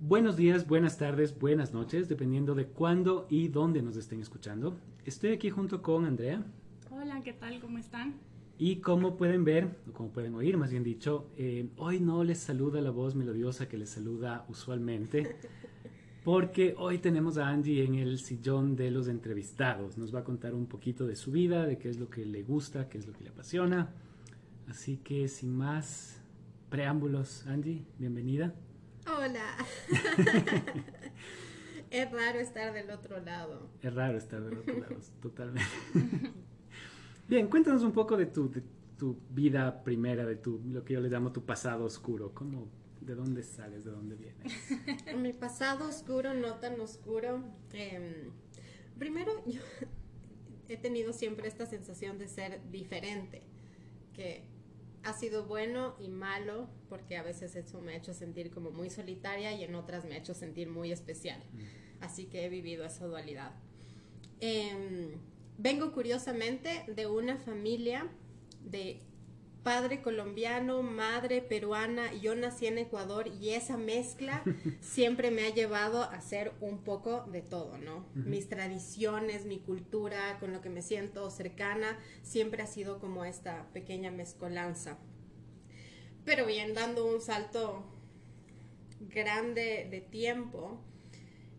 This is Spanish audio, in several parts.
Buenos días, buenas tardes, buenas noches, dependiendo de cuándo y dónde nos estén escuchando. Estoy aquí junto con Andrea. Hola, ¿qué tal? ¿Cómo están? Y como pueden ver, o como pueden oír, más bien dicho, eh, hoy no les saluda la voz melodiosa que les saluda usualmente, porque hoy tenemos a Angie en el sillón de los entrevistados. Nos va a contar un poquito de su vida, de qué es lo que le gusta, qué es lo que le apasiona. Así que sin más preámbulos, Angie, bienvenida. Hola. es raro estar del otro lado. Es raro estar del otro lado, totalmente. Bien, cuéntanos un poco de tu, de tu vida primera, de tu, lo que yo le llamo tu pasado oscuro. ¿Cómo, ¿De dónde sales? ¿De dónde vienes? Mi pasado oscuro, no tan oscuro. Eh, primero, yo he tenido siempre esta sensación de ser diferente, que ha sido bueno y malo, porque a veces eso me ha hecho sentir como muy solitaria y en otras me ha hecho sentir muy especial. Así que he vivido esa dualidad. Eh, vengo curiosamente de una familia de padre colombiano, madre peruana, yo nací en Ecuador y esa mezcla siempre me ha llevado a ser un poco de todo, ¿no? Mis tradiciones, mi cultura, con lo que me siento cercana, siempre ha sido como esta pequeña mezcolanza. Pero bien, dando un salto grande de tiempo,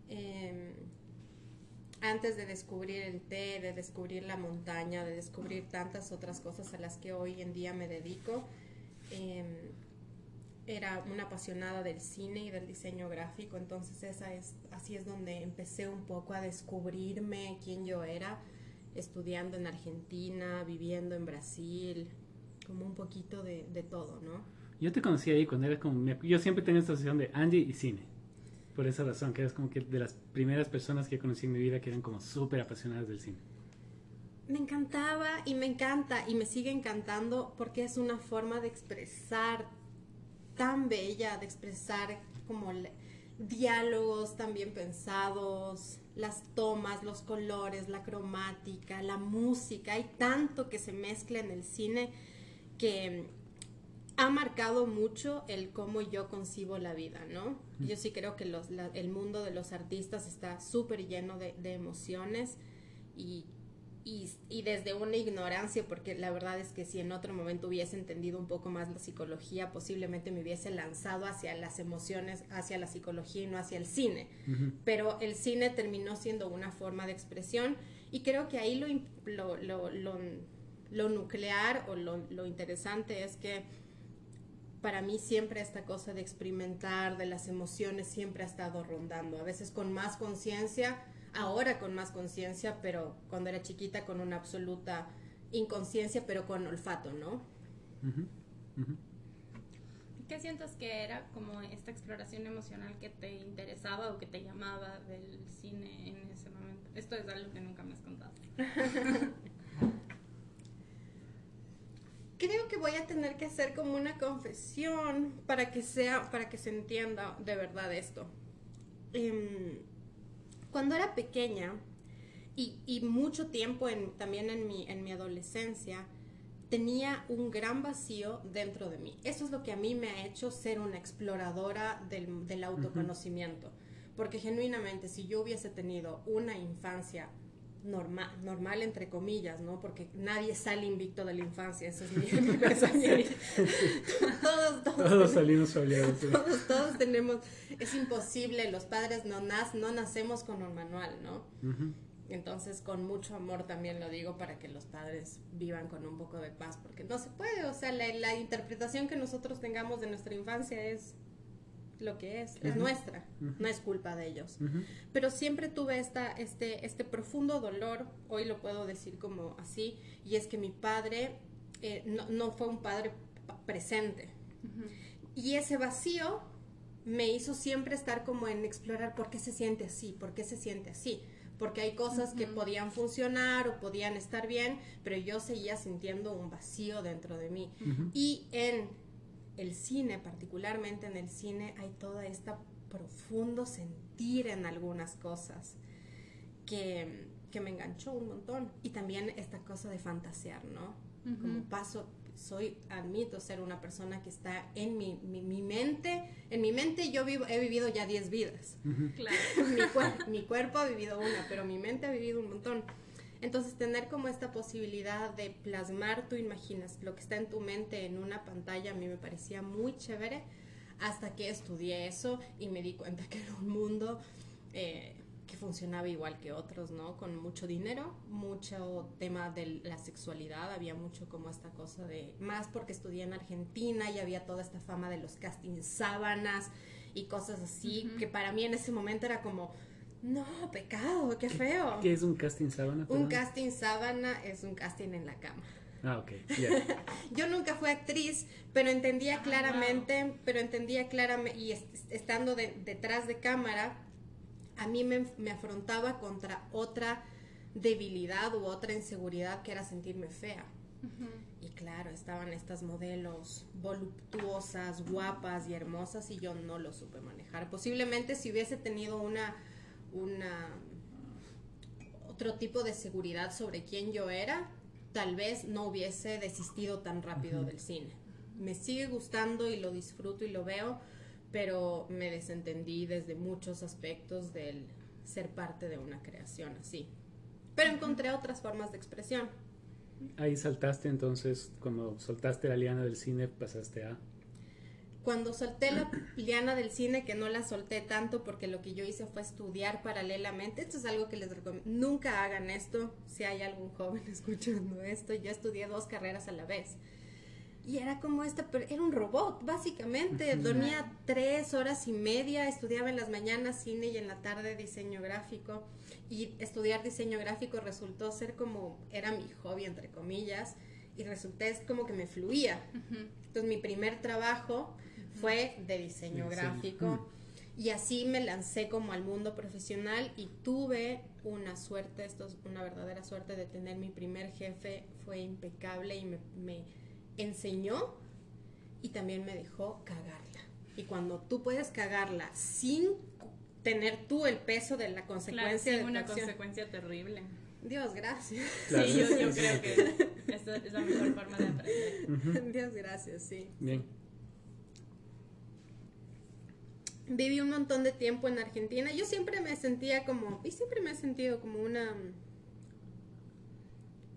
eh, antes de descubrir el té, de descubrir la montaña, de descubrir tantas otras cosas a las que hoy en día me dedico, eh, era una apasionada del cine y del diseño gráfico, entonces esa es, así es donde empecé un poco a descubrirme quién yo era, estudiando en Argentina, viviendo en Brasil, como un poquito de, de todo, ¿no? Yo te conocí ahí cuando eras como... Yo siempre tenía esta asociación de Angie y cine por esa razón, que eres como que de las primeras personas que conocí en mi vida que eran como súper apasionadas del cine. Me encantaba y me encanta y me sigue encantando porque es una forma de expresar tan bella, de expresar como diálogos tan bien pensados, las tomas, los colores, la cromática, la música, hay tanto que se mezcla en el cine que ha marcado mucho el cómo yo concibo la vida, ¿no? Yo sí creo que los, la, el mundo de los artistas está súper lleno de, de emociones y, y, y, desde una ignorancia, porque la verdad es que si en otro momento hubiese entendido un poco más la psicología, posiblemente me hubiese lanzado hacia las emociones, hacia la psicología y no hacia el cine. Uh -huh. Pero el cine terminó siendo una forma de expresión y creo que ahí lo, lo, lo, lo, lo nuclear o lo, lo interesante es que para mí siempre esta cosa de experimentar, de las emociones, siempre ha estado rondando. A veces con más conciencia, ahora con más conciencia, pero cuando era chiquita con una absoluta inconsciencia, pero con olfato, ¿no? Uh -huh. Uh -huh. ¿Qué sientes que era como esta exploración emocional que te interesaba o que te llamaba del cine en ese momento? Esto es algo que nunca me has contado. creo que voy a tener que hacer como una confesión para que sea, para que se entienda de verdad esto. Eh, cuando era pequeña y, y mucho tiempo en, también en mi, en mi adolescencia, tenía un gran vacío dentro de mí. Eso es lo que a mí me ha hecho ser una exploradora del, del autoconocimiento. Uh -huh. Porque genuinamente, si yo hubiese tenido una infancia normal, normal entre comillas, ¿no? Porque nadie sale invicto de la infancia, eso es mi, mi pensamiento. todos, todos, todos salimos soleados. ¿sí? Todos, todos tenemos, es imposible, los padres no, nas, no nacemos con un manual, ¿no? Uh -huh. Entonces, con mucho amor también lo digo para que los padres vivan con un poco de paz, porque no se puede, o sea, la, la interpretación que nosotros tengamos de nuestra infancia es lo que es, uh -huh. es nuestra, uh -huh. no es culpa de ellos. Uh -huh. Pero siempre tuve esta, este, este profundo dolor, hoy lo puedo decir como así, y es que mi padre eh, no, no, fue un padre presente. Y ese vacío me hizo siempre estar como en explorar por qué se siente así, por qué se siente así. Porque hay cosas que podían funcionar o podían estar bien, pero yo seguía sintiendo un vacío dentro de mí. Y en el cine, particularmente en el cine, hay toda esta profundo sentir en algunas cosas que que me enganchó un montón. Y también esta cosa de fantasear, ¿no? Como paso, soy, admito ser una persona que está en mi, mi, mente, en mi mente yo vivo, he vivido ya 10 vidas. Claro. mi, mi cuerpo ha vivido una, pero mi mente ha vivido un montón. Entonces, tener como esta posibilidad de plasmar tu imaginas, lo que está en tu mente en una pantalla, a mí me parecía muy chévere hasta que estudié eso y me di cuenta que era un mundo eh, que funcionaba igual que otros, ¿no? Con mucho dinero, mucho tema de la sexualidad, había mucho como esta cosa de, más porque estudié en Argentina y había toda esta fama de los castings sábanas y cosas así, que para mí en ese momento era como, no, pecado, qué feo. ¿Qué es un casting sábana? Un casting sábana es un casting en la cama. Ah, ok. Yo nunca fui actriz, pero entendía ah, claramente, pero entendía claramente, y estando detrás de cámara, a mí me, afrontaba contra otra debilidad u otra inseguridad que era sentirme fea. Y claro, estaban estas modelos voluptuosas, guapas y hermosas y yo no lo supe manejar. Posiblemente si hubiese tenido una, una otro tipo de seguridad sobre quién yo era, tal vez no hubiese desistido tan rápido del cine. Me sigue gustando y lo disfruto y lo veo, pero me desentendí desde muchos aspectos del ser parte de una creación así. Pero encontré otras formas de expresión. Ahí saltaste entonces, cuando soltaste la liana del cine, pasaste a cuando solté la liana del cine, que no la solté tanto porque lo que yo hice fue estudiar paralelamente, esto es algo que les recomiendo, nunca hagan esto, si hay algún joven escuchando esto, yo estudié dos carreras a la vez. Y era como esta, era un robot, básicamente. Dormía tres horas y media, estudiaba en las mañanas cine y en la tarde diseño gráfico. Y estudiar diseño gráfico resultó ser como, era mi hobby, entre comillas, y resulté como que me fluía. Entonces mi primer trabajo fue de diseño gráfico. Y así me lancé como al mundo profesional y tuve una suerte, esto es una verdadera suerte de tener mi primer jefe, fue impecable y me, enseñó y también me dejó cagarla. Y cuando tú puedes cagarla sin tener tú el peso de la consecuencia de una consecuencia terrible. Dios, gracias. Sí, yo, yo, creo que esta es la mejor forma de aprender. Dios, gracias, sí. Bien. Viví un montón de tiempo en Argentina. Yo siempre me sentía como, y siempre me he sentido como una,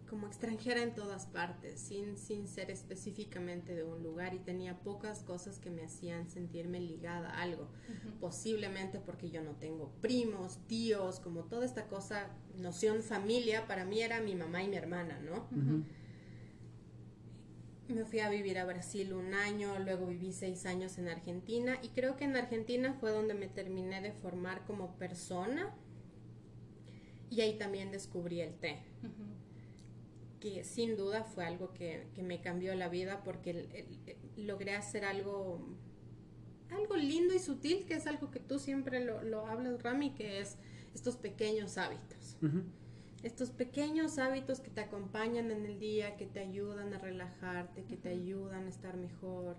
como extranjera en todas partes, sin, sin ser específicamente de un lugar y tenía pocas cosas que me hacían sentirme ligada a algo. Posiblemente porque yo no tengo primos, tíos, como toda esta cosa, noción familia, para mí era mi mamá y mi hermana, ¿no? Me fui a vivir a Brasil un año, luego viví seis años en Argentina y creo que en Argentina fue donde me terminé de formar como persona y ahí también descubrí el té, que sin duda fue algo que, me cambió la vida porque logré hacer algo, algo lindo y sutil, que es algo que tú siempre lo, hablas, Rami, que es estos pequeños hábitos estos pequeños hábitos que te acompañan en el día, que te ayudan a relajarte, que te ayudan a estar mejor.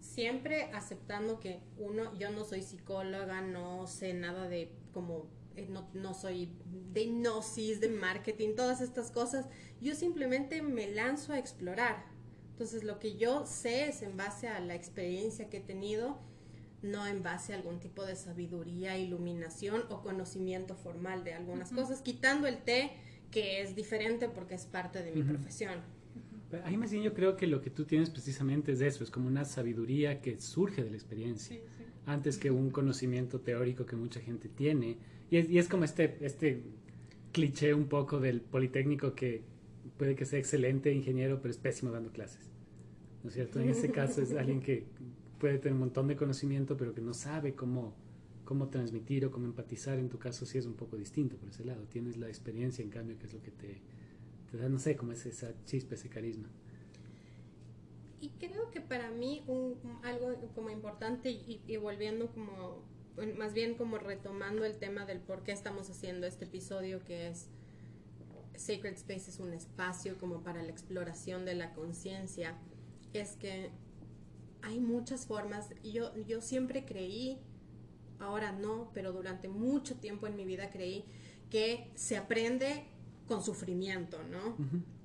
Siempre aceptando que uno, yo no soy psicóloga, no sé nada de como, eh, no, no soy de hipnosis, de marketing, todas estas cosas. Yo simplemente me lanzo a explorar. Entonces lo que yo sé es en base a la experiencia que he tenido no en base a algún tipo de sabiduría, iluminación o conocimiento formal de algunas cosas, quitando el té, que es diferente porque es parte de mi profesión. Ahí más bien yo creo que lo que tú tienes precisamente es eso, es como una sabiduría que surge de la experiencia, antes que un conocimiento teórico que mucha gente tiene. Y es, y es como este, este cliché un poco del politécnico que puede que sea excelente ingeniero, pero es pésimo dando clases. ¿No es cierto? En ese caso es alguien que puede tener un montón de conocimiento, pero que no sabe cómo, cómo transmitir o cómo empatizar. En tu caso sí es un poco distinto por ese lado. Tienes la experiencia, en cambio, que es lo que te, da, no sé, como es esa chispa, ese carisma. Y creo que para mí un, algo como importante y, y, volviendo como, más bien como retomando el tema del por qué estamos haciendo este episodio que es Sacred Space es un espacio como para la exploración de la conciencia, es que hay muchas formas. Yo, yo siempre creí, ahora no, pero durante mucho tiempo en mi vida creí que se aprende con sufrimiento, ¿no?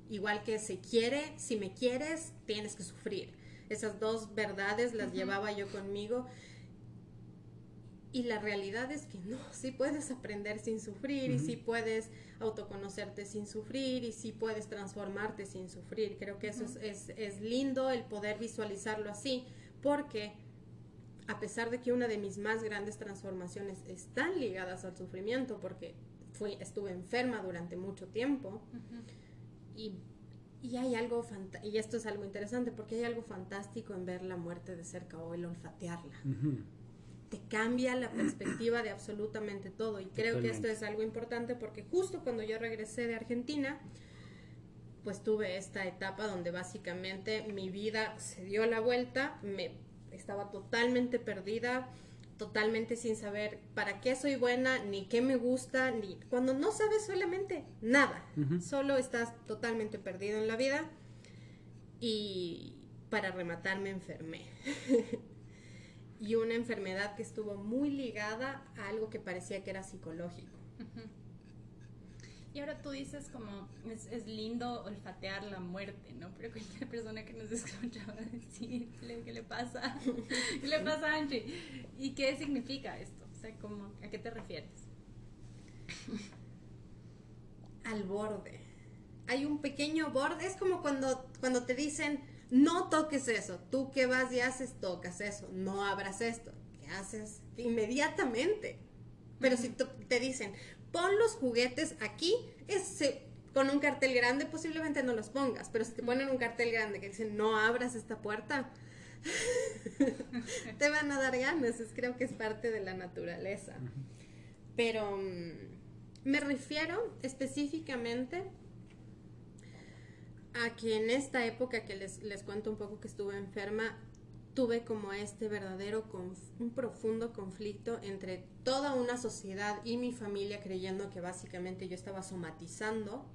Igual que se quiere, si me quieres, tienes que sufrir. Esas dos verdades las llevaba yo conmigo. Y la realidad es que no, sí puedes aprender sin sufrir y sí puedes autoconocerte sin sufrir y sí puedes transformarte sin sufrir. Creo que eso es, es, lindo el poder visualizarlo así, porque a pesar de que una de mis más grandes transformaciones están ligadas al sufrimiento, porque fui, estuve enferma durante mucho tiempo, y, y, hay algo, y esto es algo interesante, porque hay algo fantástico en ver la muerte de cerca o el olfatearla. Te cambia la perspectiva de absolutamente todo. Y creo que esto es algo importante porque justo cuando yo regresé de Argentina, pues tuve esta etapa donde básicamente mi vida se dio la vuelta, me estaba totalmente perdida, totalmente sin saber para qué soy buena, ni qué me gusta, ni cuando no sabes solamente nada, solo estás totalmente perdido en la vida y para rematar me enfermé. y una enfermedad que estuvo muy ligada a algo que parecía que era psicológico. Y ahora tú dices como es, es, lindo olfatear la muerte, ¿no? Pero cualquier persona que nos escucha va a decir, ¿qué le pasa? ¿Qué le pasa a Angie? ¿Y qué significa esto? O sea, como, ¿a qué te refieres? Al borde. Hay un pequeño borde, es como cuando, cuando te dicen, no toques eso, tú que vas y haces, tocas eso, no abras esto, ¿qué haces? Inmediatamente. Pero si te dicen, pon los juguetes aquí, es, con un cartel grande posiblemente no los pongas, pero si te ponen un cartel grande que dice no abras esta puerta, te van a dar ganas, es, creo que es parte de la naturaleza. Pero mm, me refiero específicamente a que en esta época que les, les cuento un poco que estuve enferma, tuve como este verdadero, un profundo conflicto entre toda una sociedad y mi familia creyendo que básicamente yo estaba somatizando,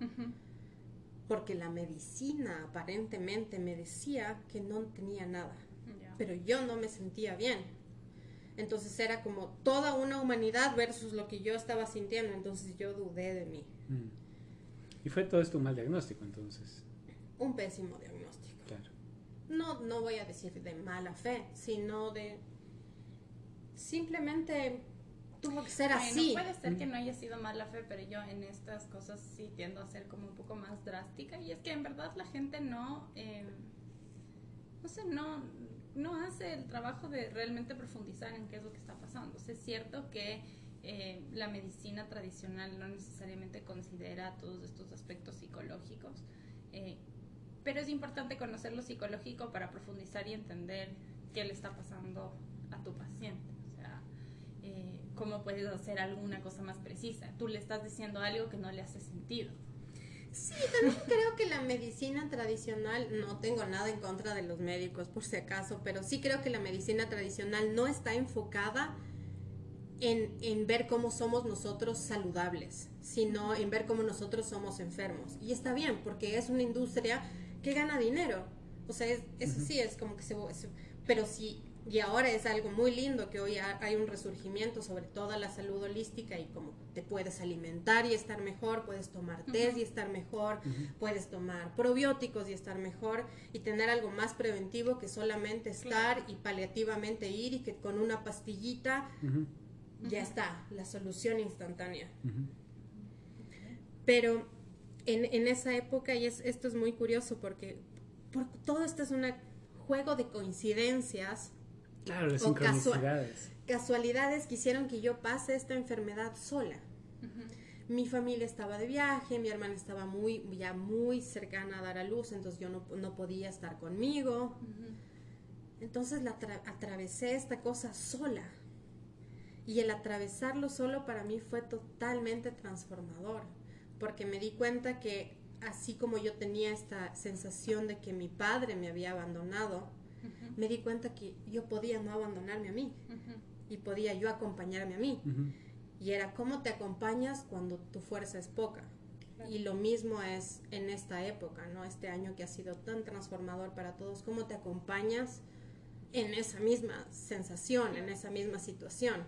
porque la medicina aparentemente me decía que no tenía nada, pero yo no me sentía bien. Entonces era como toda una humanidad versus lo que yo estaba sintiendo, entonces yo dudé de mí. Mm. ¿Y fue todo esto un mal diagnóstico entonces? Un pésimo diagnóstico no, no voy a decir de mala fe, sino de simplemente tuvo que ser así. Puede ser que no haya sido mala fe, pero yo en estas cosas sí tiendo a ser como un poco más drástica y es que en verdad la gente no, em, no sé, no, no hace el trabajo de realmente profundizar en qué es lo que está pasando. es cierto que eh, la medicina tradicional no necesariamente considera todos estos aspectos psicológicos. Eh, pero es importante conocer lo psicológico para profundizar y entender qué le está pasando a tu paciente. O sea, eh, cómo puedes hacer alguna cosa más precisa. Tú le estás diciendo algo que no le hace sentido. Sí, también creo que la medicina tradicional, no tengo nada en contra de los médicos por si acaso, pero sí creo que la medicina tradicional no está enfocada en, en, ver cómo somos nosotros saludables, sino en ver cómo nosotros somos enfermos. Y está bien, porque es una industria que gana dinero. O sea, eso sí es como que se, Pero sí, y ahora es algo muy lindo que hoy hay un resurgimiento sobre toda la salud holística y como te puedes alimentar y estar mejor, puedes tomar té y estar mejor, puedes tomar probióticos y estar mejor y tener algo más preventivo que solamente estar y paliativamente ir y que con una pastillita ya está, la solución instantánea. Pero en, esa época, y esto es muy curioso porque, todo esto es un juego de coincidencias. Claro, de sincronicidades. casualidades que hicieron que yo pase esta enfermedad sola. Mi familia estaba de viaje, mi hermana estaba muy, ya muy cercana a dar a luz, entonces yo no, podía estar conmigo. Entonces la atravesé esta cosa sola. Y el atravesarlo solo para mí fue totalmente transformador porque me di cuenta que así como yo tenía esta sensación de que mi padre me había abandonado, me di cuenta que yo podía no abandonarme a mí y podía yo acompañarme a mí. Y era cómo te acompañas cuando tu fuerza es poca. Y lo mismo es en esta época, ¿no? Este año que ha sido tan transformador para todos, cómo te acompañas en esa misma sensación, en esa misma situación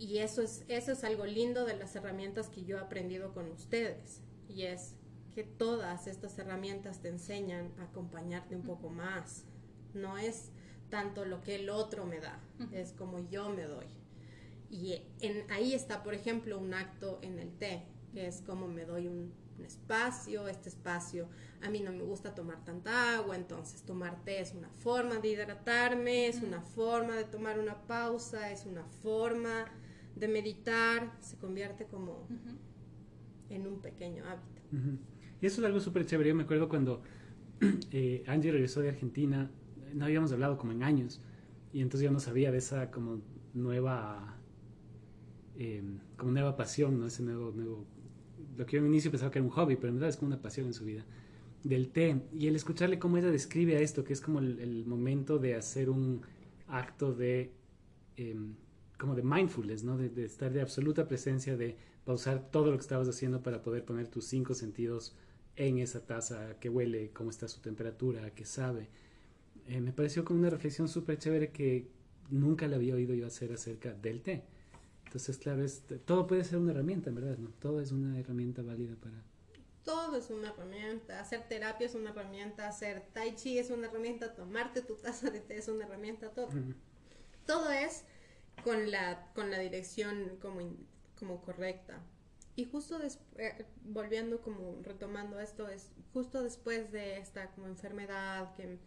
y, eso, es, eso es algo lindo de las herramientas que yo he aprendido con ustedes. Y es que todas estas herramientas te enseñan a acompañarte un poco más. No es tanto lo que el otro me da, es como yo me doy. Y en, ahí está, por ejemplo, un acto en el té, que es como me doy un, espacio, este espacio, a mí no me gusta tomar tanta agua, entonces tomar té es una forma de hidratarme, es una forma de tomar una pausa, es una forma de meditar, se convierte como en un pequeño hábito. Y eso es algo súper chévere, yo me acuerdo cuando eh, Angie regresó de Argentina, no habíamos hablado como en años, y entonces yo no sabía de esa como nueva Em, como nueva pasión, ¿no? Ese nuevo, nuevo, lo que yo en inicio pensaba que era un hobby, pero en verdad es como una pasión en su vida, del té. Y el escucharle cómo ella describe a esto, que es como el, momento de hacer un acto de, em, como de mindfulness, ¿no? De, estar de absoluta presencia, de pausar todo lo que estabas haciendo para poder poner tus cinco sentidos en esa taza, que huele, cómo está su temperatura, que sabe. Eh, me pareció como una reflexión súper chévere que nunca la había oído yo hacer acerca del té. Entonces, claro, todo puede ser una herramienta, en verdad, ¿no? Todo es una herramienta válida para... Todo es una herramienta. Hacer terapia es una herramienta, hacer tai chi es una herramienta, tomarte tu taza de té es una herramienta, todo. Todo es con la, con la dirección como, como correcta. Y justo después, eh, volviendo como retomando esto, es justo después de esta como enfermedad que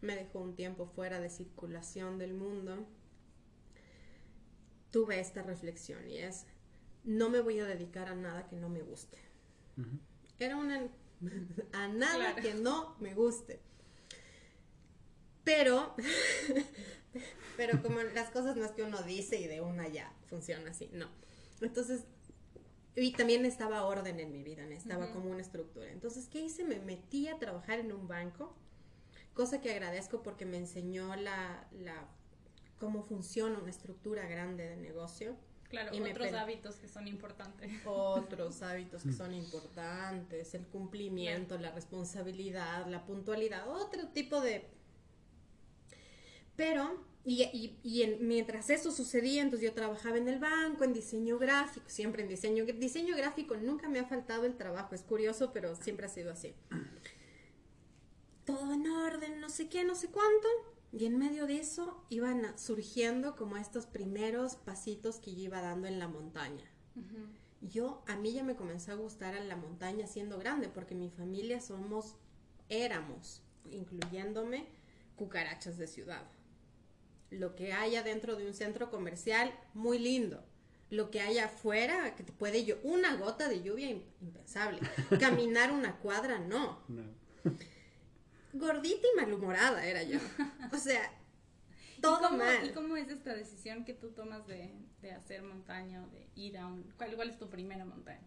me dejó un tiempo fuera de circulación del mundo, tuve esta reflexión y es, no me voy a dedicar a nada que no me guste. Era una... a nada que no me guste. Pero, pero como las cosas no es que uno dice y de una ya funciona así, no. Entonces, y también estaba orden en mi vida, estaba como una estructura. Entonces, ¿qué hice? Me metí a trabajar en un banco, cosa que agradezco porque me enseñó la, la cómo funciona una estructura grande de negocio. Claro, otros hábitos que son importantes. Otros hábitos que son importantes, el cumplimiento, la responsabilidad, la puntualidad, otro tipo de... Pero, y, y, mientras eso sucedía, entonces yo trabajaba en el banco, en diseño gráfico, siempre en diseño, diseño gráfico, nunca me ha faltado el trabajo, es curioso, pero siempre ha sido así. Todo en orden, no sé qué, no sé cuánto y en medio de eso iban surgiendo como estos primeros pasitos que yo iba dando en la montaña. Yo, a mí ya me comenzó a gustar a la montaña siendo grande, porque mi familia somos, éramos, incluyéndome, cucarachas de ciudad. Lo que haya dentro de un centro comercial, muy lindo. Lo que haya afuera, que te puede yo, una gota de lluvia impensable. Caminar una cuadra, no. no gordita y malhumorada era yo. O sea, todo ¿Y cómo, mal. ¿Y cómo es esta decisión que tú tomas de, hacer montaña o de ir a un... ¿cuál, ¿Cuál es tu primera montaña?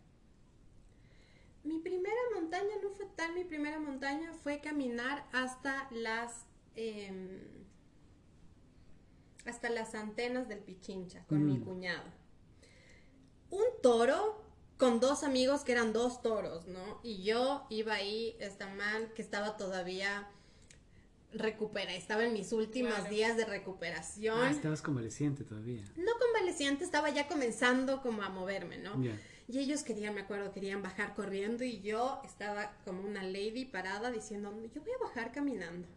Mi primera montaña no fue tal, mi primera montaña fue caminar hasta las... Em, hasta las antenas del Pichincha con mi mm. cuñado. Un toro con dos amigos que eran dos toros, ¿no? Y yo iba ahí, esta man que estaba todavía recupera, estaba en mis últimos días de recuperación. Ah, estabas convaleciente todavía. No convaleciente, estaba ya comenzando como a moverme, ¿no? Y ellos querían, me acuerdo, querían bajar corriendo y yo estaba como una lady parada diciendo, yo voy a bajar caminando.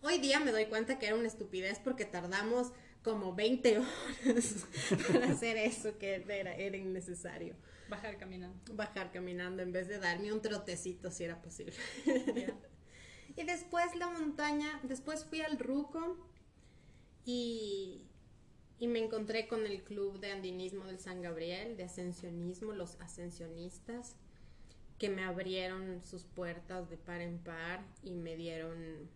Hoy día me doy cuenta que era una estupidez porque tardamos como 20 horas para hacer eso que era, era innecesario. Bajar caminando. Bajar caminando en vez de darme un trotecito si era posible. y después la montaña, después fui al Ruco y, y me encontré con el club de andinismo del San Gabriel, de ascensionismo, los ascensionistas, que me abrieron sus puertas de par en par y me dieron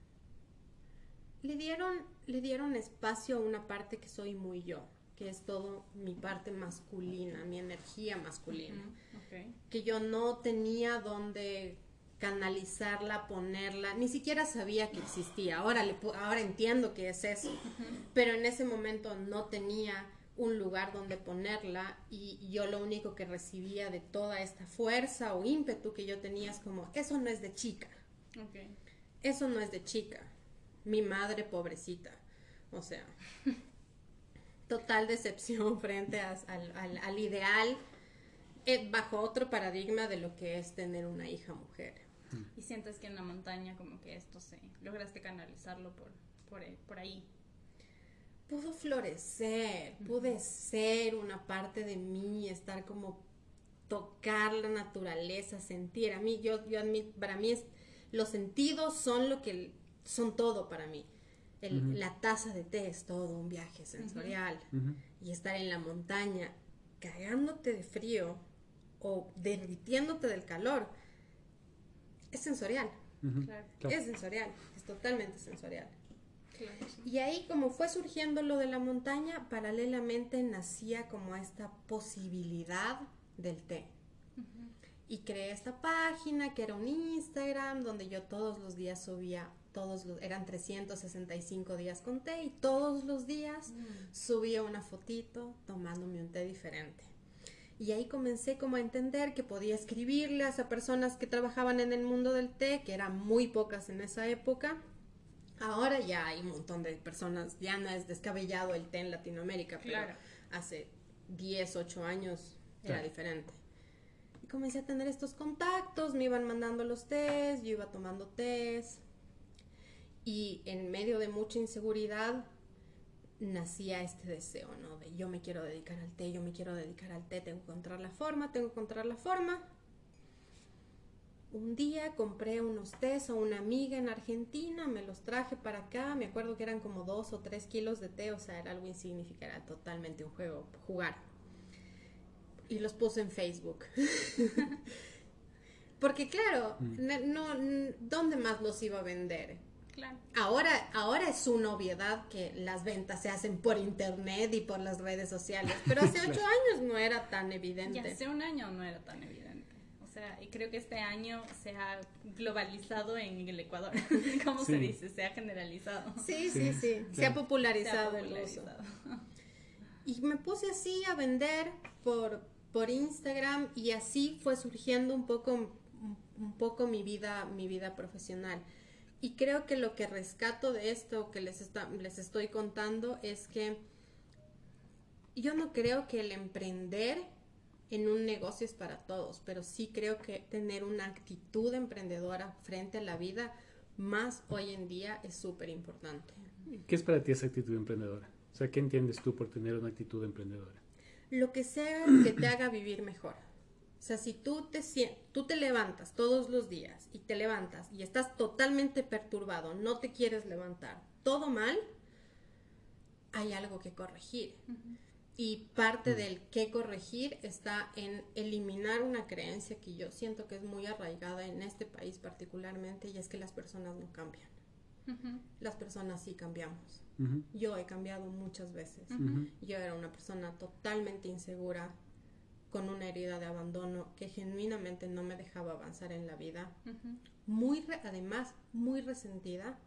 le dieron le dieron espacio a una parte que soy muy yo que es todo mi parte masculina, mi energía masculina, que yo no tenía dónde canalizarla, ponerla, ni siquiera sabía que existía. Ahora, le, ahora entiendo que es eso, pero en ese momento no tenía un lugar donde ponerla y yo lo único que recibía de toda esta fuerza o ímpetu que yo tenía es como, eso no es de chica. Eso no es de chica. Mi madre pobrecita. O sea, total decepción frente a- al, al- al ideal eh, bajo otro paradigma de lo que es tener una hija mujer. Y sientes que en la montaña como que esto se... Lograste canalizarlo por, por, eh, por ahí. Pudo florecer, pude ser una parte de mí, estar como tocar la naturaleza, sentir. A mí, yo, yo para mí es, los sentidos son lo que son todo para mí. El-. La taza de té es todo un viaje sensorial. Y estar en la montaña cagándote de frío o derritiéndote del calor es sensorial. Claro. Claro. es sensorial, es totalmente sensorial. Claro, sí. Y ahí como fue surgiendo lo de la montaña, paralelamente nacía como esta posibilidad del té. Y creé esta página que era un Instagram donde yo todos los días subía, todos los, eran 365 días con té y todos los días subía una fotito tomándome un té diferente. Y ahí comencé como a entender que podía escribirles a personas que trabajaban en el mundo del té, que eran muy pocas en esa época. Ahora ya hay un montón de personas, ya no es descabellado el té en Latinoamérica, pero Claro. hace 10, 8 años era Claro. diferente. Comencé a tener estos contactos, me iban mandando los tés, yo iba tomando tés. Y en medio de mucha inseguridad nacía este deseo, ¿no? De yo me quiero dedicar al té, yo me quiero dedicar al té, tengo que encontrar la forma, tengo que encontrar la forma. Un día compré unos tés a una amiga en Argentina, me los traje para acá, me acuerdo que eran como dos o tres kilos de té, o sea, era algo insignificante, era totalmente un juego, jugar. Y los puse en Facebook. Porque claro, n- no, ¿dónde más los iba a vender? Claro. Ahora, ahora es una obviedad que las ventas se hacen por internet y por las redes sociales, pero hace ocho años no era tan Y evidente. hace un año no era tan evidente. O sea, y creo que este año se ha globalizado en el Ecuador. ¿Cómo se dice? Se ha generalizado. Sí, sí, Sí, sí, se ha popularizado, Se ha el uso. popularizado. Y me puse así a vender por, por Instagram y así fue surgiendo un poco, un, poco mi vida, mi vida profesional. Y creo que lo que rescato de esto que les, está, les estoy contando es que yo no creo que el emprender en un negocio es para todos, pero sí creo que tener una actitud emprendedora frente a la vida más hoy en día es súper importante. ¿Qué es para ti esa actitud emprendedora? O sea, ¿qué entiendes tú por tener una actitud emprendedora? Lo que sea que te haga vivir mejor. O sea, si tú te, tú te levantas todos los días y te levantas y estás totalmente perturbado, no te quieres levantar, todo mal, hay algo que corregir. Y parte del que corregir está en eliminar una creencia que yo siento que es muy arraigada en este país particularmente y es que las personas no cambian. Las personas sí cambiamos. Yo he cambiado muchas veces. Yo era una persona totalmente insegura, con una herida de abandono que genuinamente no me dejaba avanzar en la vida. Muy, re- además, muy resentida.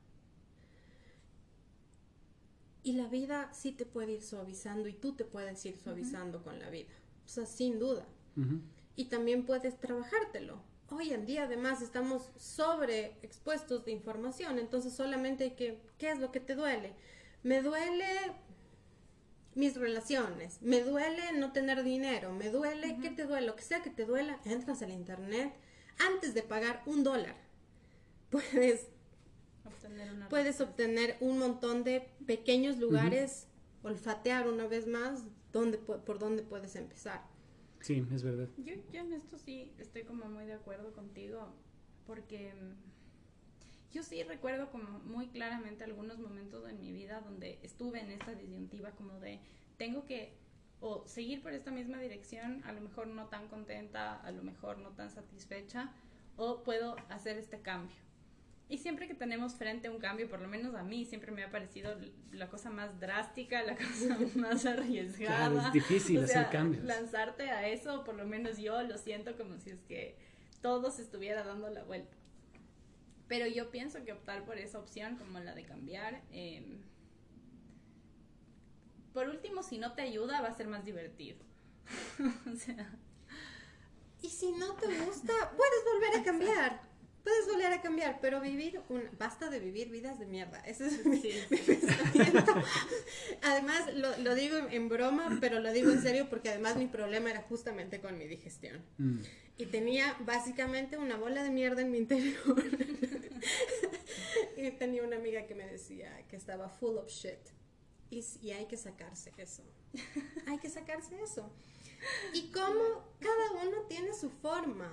Y la vida sí te puede ir suavizando y tú te puedes ir suavizando con la vida. O sea, sin duda. Y también puedes trabajártelo. Hoy en día además estamos sobreexpuestos de información, entonces solamente hay que, ¿qué es lo que te duele? Me duele mis relaciones, me duele no tener dinero, me duele, ¿qué te duele? Lo que sea que te duela, entras al internet antes de pagar un dólar. Puedes, Obtener una puedes respuesta. obtener un montón de pequeños lugares, olfatear una vez más dónde, por dónde puedes empezar. Sí, es verdad. Yo, yo en esto sí estoy como muy de acuerdo contigo, porque mm, yo sí recuerdo como muy claramente algunos momentos en mi vida donde estuve en esta disyuntiva como de tengo que o seguir por esta misma dirección, a lo mejor no tan contenta, a lo mejor no tan satisfecha, o puedo hacer este cambio. Y siempre que tenemos frente a un cambio, por lo menos a mí, siempre me ha parecido la cosa más drástica, la cosa más arriesgada. Claro, es difícil O hacer cambios. Lanzarte a eso, por lo menos yo lo siento como si es que todo se estuviera dando la vuelta. Pero yo pienso que optar por esa opción, como la de cambiar, eh, por último, si no te ayuda, va a ser más divertido. o sea, Y si no te gusta, puedes volver a cambiar. Puedes volver a cambiar, pero vivir, un, basta de vivir vidas de mierda. Ese es mi, pensamiento. además, lo, digo en, broma, pero lo digo en serio porque además mi problema era justamente con mi digestión. Mm. Y tenía básicamente una bola de mierda en mi interior. y tenía una amiga que me decía que estaba full of shit. Y, y hay que sacarse eso. hay que sacarse eso. Y como cada uno tiene su forma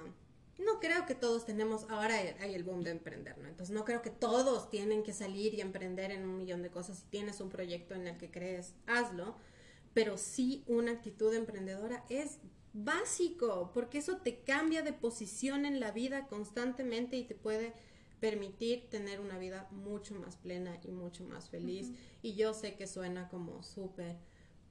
no creo que todos tenemos, ahora hay el boom de emprender, ¿no? Entonces no creo que todos tienen que salir y emprender en un millón de cosas. Si tienes un proyecto en el que crees, hazlo, pero sí una actitud emprendedora es básico, porque eso te cambia de posición en la vida constantemente y te puede permitir tener una vida mucho más plena y mucho más feliz. Y yo sé que suena como súper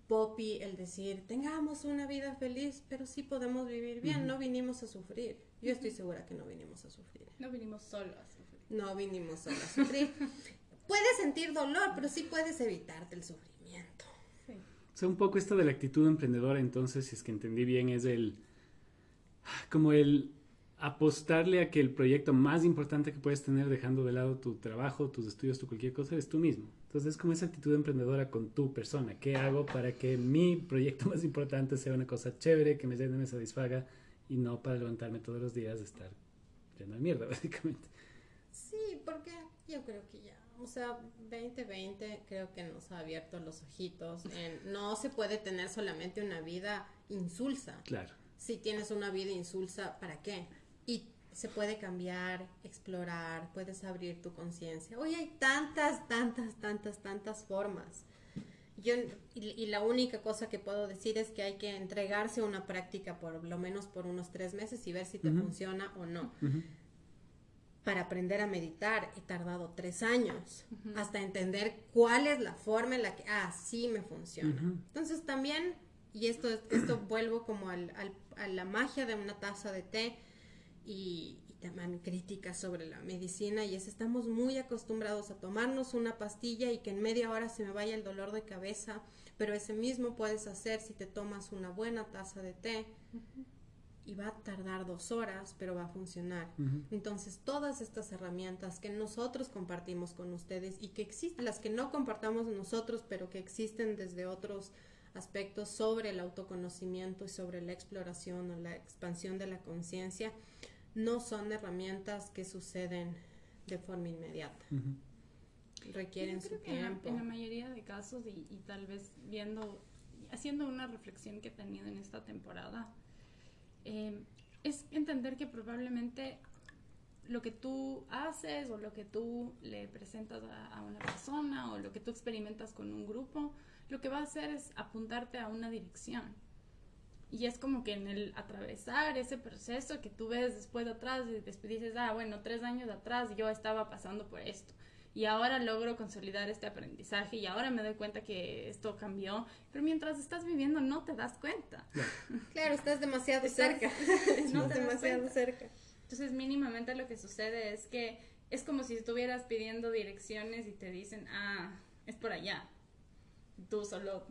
poppy el decir, tengamos una vida feliz, pero sí podemos vivir bien, no vinimos a sufrir. Yo estoy segura que no vinimos a sufrir. No vinimos solo a sufrir. No vinimos solo a sufrir. puedes sentir dolor, pero sí puedes evitarte el sufrimiento. Sí. O sea, un poco esto de la actitud emprendedora, entonces, si es que entendí bien, es el. como el apostarle a que el proyecto más importante que puedes tener dejando de lado tu trabajo, tus estudios, tu cualquier cosa, es tú mismo. Entonces es como esa actitud emprendedora con tu persona. ¿Qué hago para que mi proyecto más importante sea una cosa chévere, que me llene, me satisfaga y no para levantarme todos los días de estar lleno de mierda, básicamente. Sí, porque yo creo que ya, o sea, 2020 creo que nos ha abierto los ojitos. En, no se puede tener solamente una vida insulsa. Claro. Si tienes una vida insulsa, ¿para qué? Y se puede cambiar, explorar, puedes abrir tu conciencia. Hoy hay tantas, tantas, tantas, tantas formas yo, y, la única cosa que puedo decir es que hay que entregarse a una práctica por lo menos por unos tres meses y ver si te funciona o no. Para aprender a meditar he tardado tres años hasta entender cuál es la forma en la que, ah, sí me funciona. Entonces también, y esto, esto vuelvo como al, a la magia de una taza de té y, también críticas sobre la medicina y es estamos muy acostumbrados a tomarnos una pastilla y que en media hora se me vaya el dolor de cabeza, pero ese mismo puedes hacer si te tomas una buena taza de té y va a tardar dos horas, pero va a funcionar. Entonces todas estas herramientas que nosotros compartimos con ustedes y que existen, las que no compartamos nosotros, pero que existen desde otros aspectos sobre el autoconocimiento y sobre la exploración o la expansión de la conciencia, no son herramientas que suceden de forma inmediata. Requieren su tiempo. En la, mayoría de casos, y, tal vez viendo, haciendo una reflexión que he tenido en esta temporada, eh, es entender que probablemente lo que tú haces o lo que tú le presentas a, una persona o lo que tú experimentas con un grupo, lo que va a hacer es apuntarte a una dirección y es como que en el atravesar ese proceso que tú ves después de atrás y después dices, ah, bueno, tres años atrás yo estaba pasando por esto y ahora logro consolidar este aprendizaje y ahora me doy cuenta que esto cambió, pero mientras estás viviendo no te das cuenta. Claro, estás demasiado cerca, no estás demasiado cerca. Entonces mínimamente lo que sucede es que es como si estuvieras pidiendo direcciones y te dicen, ah, es por allá. Tú solo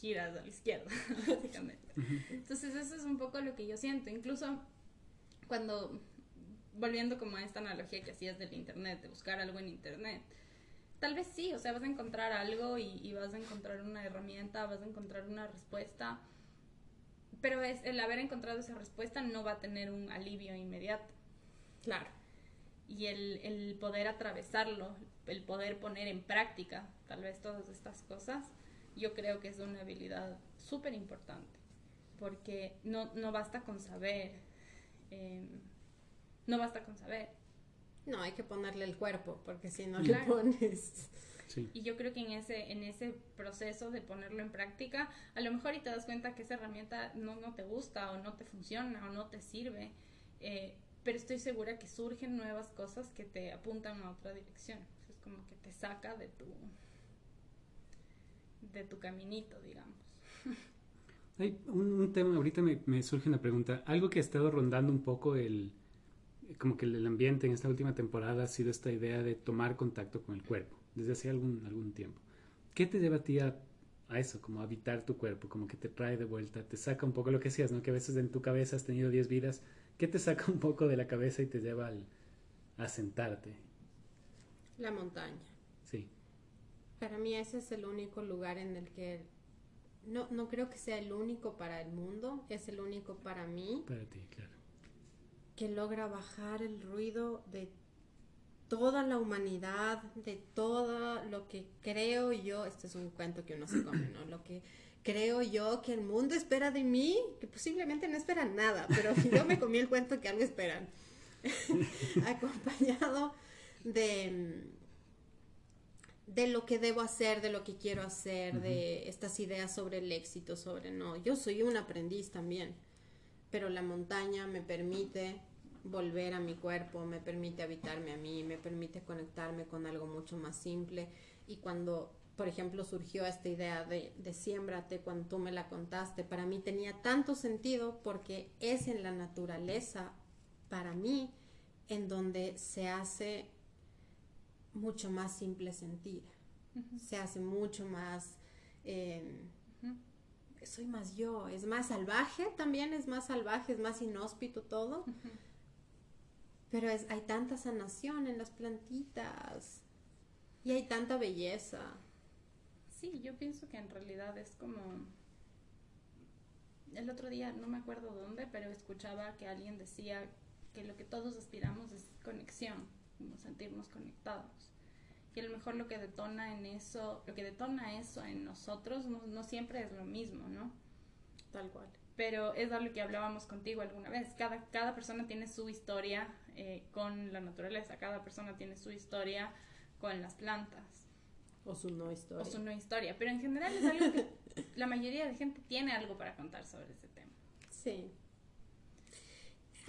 giras a la izquierda, básicamente. Entonces eso es un poco lo que yo siento. Incluso cuando, volviendo como a esta analogía que hacías del Internet, de buscar algo en Internet, tal vez sí, o sea, vas a encontrar algo y, vas a encontrar una herramienta, vas a encontrar una respuesta, pero es, el haber encontrado esa respuesta no va a tener un alivio inmediato. Claro. Y el, el poder atravesarlo, el poder poner en práctica tal vez todas estas cosas, yo creo que es una habilidad súper importante, porque no, no basta con saber, em, no basta con saber. No, hay que ponerle el cuerpo, porque si no le pones... Y yo creo que en ese, en ese proceso de ponerlo en práctica, a lo mejor y te das cuenta que esa herramienta no, no te gusta o no te funciona o no te sirve, eh, pero estoy segura que surgen nuevas cosas que te apuntan a otra dirección. Es como que te saca de tu, de tu caminito, digamos. Hay un, tema, ahorita me, surge una pregunta, algo que ha estado rondando un poco el, como que el ambiente en esta última temporada ha sido esta idea de tomar contacto con el cuerpo, desde hace algún, algún tiempo. ¿Qué te lleva a ti a, eso, como a habitar tu cuerpo, como que te trae de vuelta, te saca un poco lo que decías, ¿no? Que a veces en tu cabeza has tenido 10 vidas, ¿qué te saca un poco de la cabeza y te lleva al, asentarte? La montaña. Sí. Para mí ese es el único lugar en el que no, no creo que sea el único para el mundo, es el único para mí. Para ti, claro. Que logra bajar el ruido de toda la humanidad, de todo lo que creo yo, este es un cuento que uno se come, ¿no? Lo que creo yo que el mundo espera de mí, que posiblemente no esperan nada, pero yo me comí el cuento que algo esperan. Acompañado de de lo que debo hacer, de lo que quiero hacer, de estas ideas sobre el éxito, sobre no. Yo soy un aprendiz también, pero la montaña me permite volver a mi cuerpo, me permite habitarme a mí, me permite conectarme con algo mucho más simple. Y cuando, por ejemplo, surgió esta idea de, de siémbrate, cuando tú me la contaste, para mí tenía tanto sentido porque es en la naturaleza, para mí, en donde se hace mucho más simple sentir. Se hace mucho más... Em, soy más yo, es más salvaje también, es más salvaje, es más inhóspito todo. Pero es, hay tanta sanación en las plantitas y hay tanta belleza. Sí, yo pienso que en realidad es como... El otro día, no me acuerdo dónde, pero escuchaba que alguien decía que lo que todos aspiramos es conexión, como sentirnos conectados y a lo mejor lo que detona en eso, lo que detona eso en nosotros no, siempre es lo mismo, ¿no? Tal cual. Pero es algo que hablábamos contigo alguna vez. Cada, cada persona tiene su historia eh, con la naturaleza, cada persona tiene su historia con las plantas. O su no historia. O su no historia. Pero en general es algo que la mayoría de gente tiene algo para contar sobre ese tema. Sí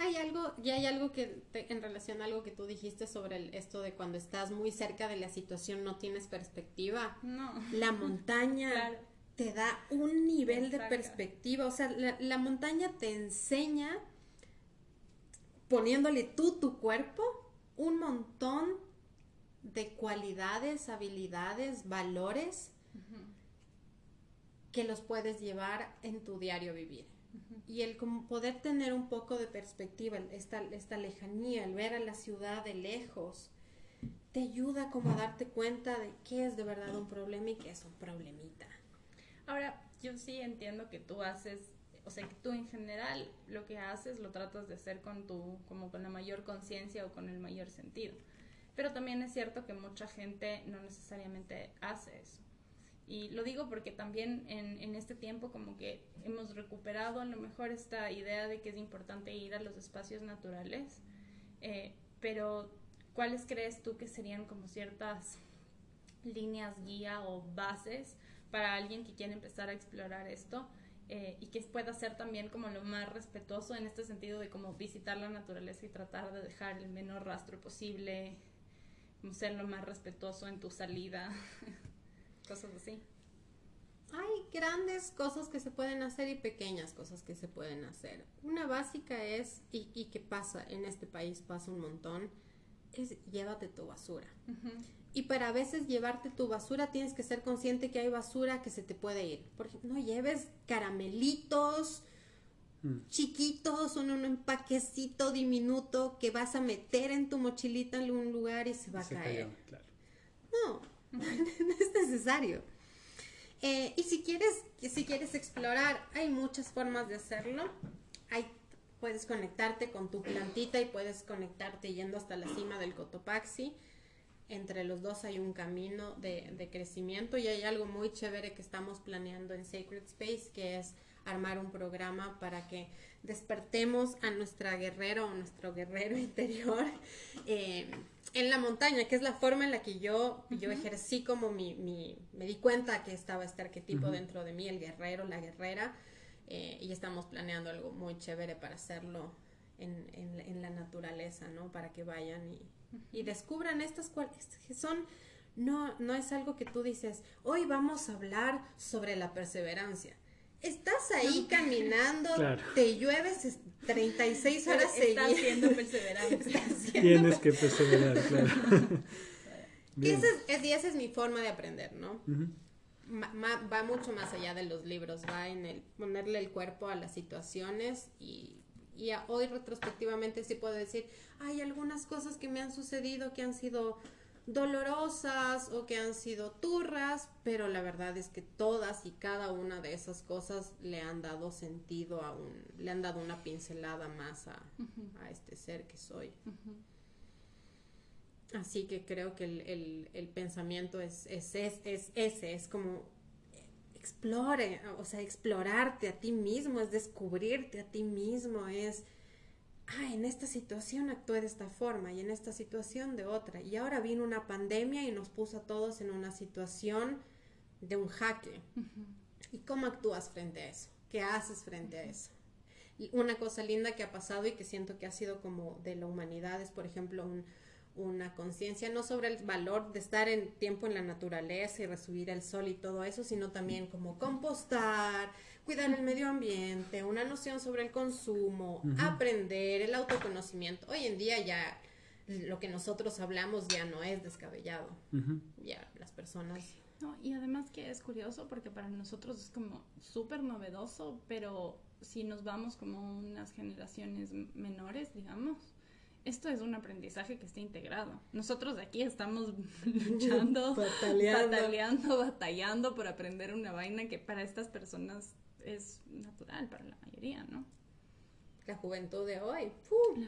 hay algo, y hay algo que en relación a algo que tú dijiste sobre esto de cuando estás muy cerca de la situación no tienes perspectiva. No. La montaña te da un nivel de perspectiva. O sea, la, montaña te enseña, poniéndole tú tu cuerpo, un montón de cualidades, habilidades, valores que los puedes llevar en tu diario vivir y el como poder tener un poco de perspectiva, esta, esta lejanía, el ver a la ciudad de lejos, te ayuda como a darte cuenta de qué es de verdad un problema y qué es un problemita. Ahora, yo sí entiendo que tú haces, o sea, que tú en general lo que haces lo tratas de hacer con tu, como con la mayor conciencia o con el mayor sentido. Pero también es cierto que mucha gente no necesariamente hace eso. Y lo digo porque también en, en, este tiempo como que hemos recuperado a lo mejor esta idea de que es importante ir a los espacios naturales, eh, pero ¿cuáles crees tú que serían como ciertas líneas guía o bases para alguien que quiere empezar a explorar esto? Eh, y que pueda ser también como lo más respetuoso en este sentido de como visitar la naturaleza y tratar de dejar el menor rastro posible, como ser lo más respetuoso en tu salida. cosas así. Hay grandes cosas que se pueden hacer y pequeñas cosas que se pueden hacer. Una básica es, y, y que pasa en este país, pasa un montón, es llévate tu basura. Y para a veces llevarte tu basura tienes que ser consciente que hay basura que se te puede ir. Por ejemplo, no lleves caramelitos mm. chiquitos, un, un, empaquecito diminuto que vas a meter en tu mochilita en algún lugar y se va a caer. No, no es necesario. Eh, y si quieres, si quieres explorar, hay muchas formas de hacerlo. Puedes conectarte con tu plantita y puedes conectarte yendo hasta la cima del Cotopaxi. Entre los dos hay un camino de, de crecimiento y hay algo muy chévere que estamos planeando en Sacred Space, que es armar un programa para que despertemos a nuestra guerrera o nuestro guerrero interior eh, en la montaña, que es la forma en la que yo, yo ejercí como mi, mi, me di cuenta que estaba este arquetipo dentro de mí, el guerrero, la guerrera, eh, y estamos planeando algo muy chévere para hacerlo en, en, la naturaleza, ¿no? Para que vayan y, y descubran estas que son... No, no es algo que tú dices, hoy vamos a hablar sobre la perseverancia estás ahí caminando, te llueves 36 horas seguidas. Estás siendo perseverante. Tienes que perseverar, claro. y, esa es, esa es mi forma de aprender, ¿no? va mucho más allá de los libros, va en el ponerle el cuerpo a las situaciones y y hoy retrospectivamente sí puedo decir, hay algunas cosas que me han sucedido que han sido dolorosas o que han sido turras, pero la verdad es que todas y cada una de esas cosas le han dado sentido a un, le han dado una pincelada más a, este ser que soy. Así que creo que el, pensamiento es, es, es, es, ese, es como explore, o sea, explorarte a ti mismo, es descubrirte a ti mismo, es ah, en esta situación actué de esta forma y en esta situación de otra. Y ahora vino una pandemia y nos puso a todos en una situación de un jaque. ¿Y cómo actúas frente a eso? ¿Qué haces frente a eso? Y una cosa linda que ha pasado y que siento que ha sido como de la humanidad es, por ejemplo, un, una conciencia no sobre el valor de estar en tiempo en la naturaleza y recibir el sol y todo eso, sino también como compostar, cuidar el medio ambiente, una noción sobre el consumo, aprender, el autoconocimiento. Hoy en día ya lo que nosotros hablamos ya no es descabellado. Ya las personas... No, y además que es curioso porque para nosotros es como súper novedoso, pero si nos vamos como unas generaciones menores, digamos, esto es un aprendizaje que está integrado. Nosotros de aquí estamos luchando, batallando. batallando por aprender una vaina que para estas personas es natural, para la mayoría, ¿no? La juventud de hoy,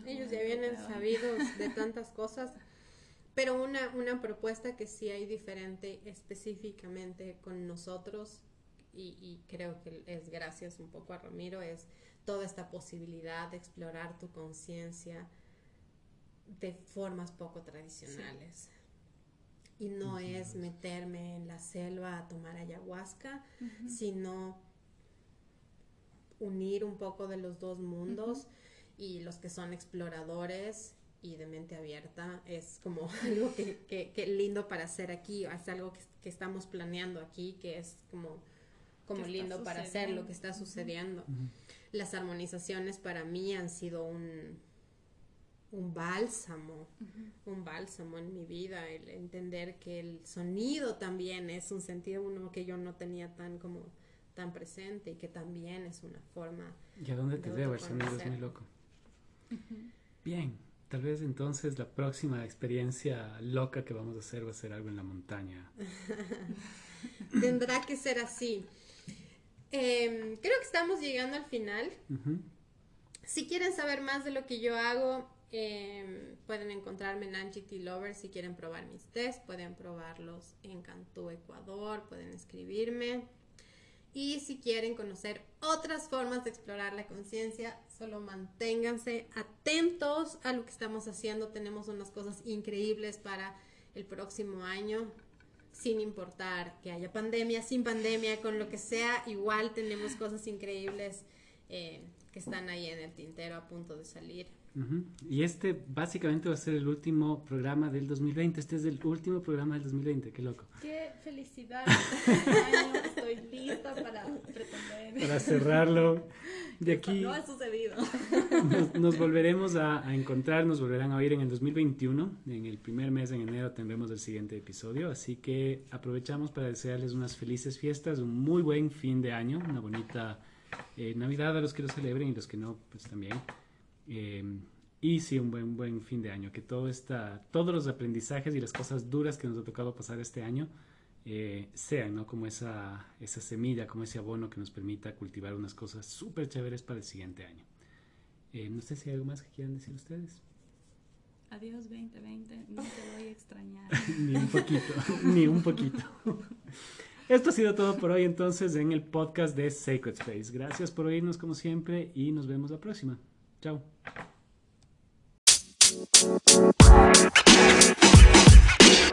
ellos ya vienen sabidos de tantas cosas. Pero una, una propuesta que sí hay diferente específicamente con nosotros, y, y creo que es gracias un poco a Ramiro, es toda esta posibilidad de explorar tu conciencia, de formas poco tradicionales. Y no es meterme en la selva a tomar ayahuasca, sino unir un poco de los dos mundos y los que son exploradores y de mente abierta es como algo que, que, lindo para hacer aquí, es algo que, estamos planeando aquí, que es como, como lindo para hacer lo que está sucediendo. Las armonizaciones para mí han sido un, un bálsamo, un bálsamo en mi vida, el entender que el sonido también es un sentido uno que yo no tenía tan como tan presente y que también es una forma. ¿Y a dónde te lleva el sonido? Es muy loco. Bien, tal vez entonces la próxima experiencia loca que vamos a hacer va a ser algo en la montaña. Tendrá que ser así. Em, creo que estamos llegando al final. Si quieren saber más de lo que yo hago, Em, pueden encontrarme en Angie T. Lover si quieren probar mis test. Pueden probarlos en Cantú, Ecuador. Pueden escribirme. Y si quieren conocer otras formas de explorar la conciencia, solo manténganse atentos a lo que estamos haciendo. Tenemos unas cosas increíbles para el próximo año, sin importar que haya pandemia, sin pandemia, con lo que sea, igual tenemos cosas increíbles eh, que están ahí en el tintero a punto de salir. Y este básicamente va a ser el último programa del 2020. Este es el último programa del 2020, qué loco. Qué felicidad. Estoy lista para pretender. Para cerrarlo. De aquí. No ha sucedido. Nos, volveremos a, encontrar, nos volverán a oír en el 2021. En el primer mes, en enero, tendremos el siguiente episodio. Así que aprovechamos para desearles unas felices fiestas, un muy buen fin de año, una bonita eh, Navidad a los que lo celebren y los que no, pues también. Em, y sí, un buen, buen fin de año. Que todo esta, todos los aprendizajes y las cosas duras que nos ha tocado pasar este año eh, sean ¿no? como esa, esa semilla, como ese abono que nos permita cultivar unas cosas súper chéveres para el siguiente año. Eh, no sé si hay algo más que quieran decir ustedes. Adiós 2020, no te voy a extrañar. ni un poquito, ni un poquito. Esto ha sido todo por hoy entonces en el podcast de Sacred Space. Gracias por oírnos como siempre y nos vemos la próxima. Chao.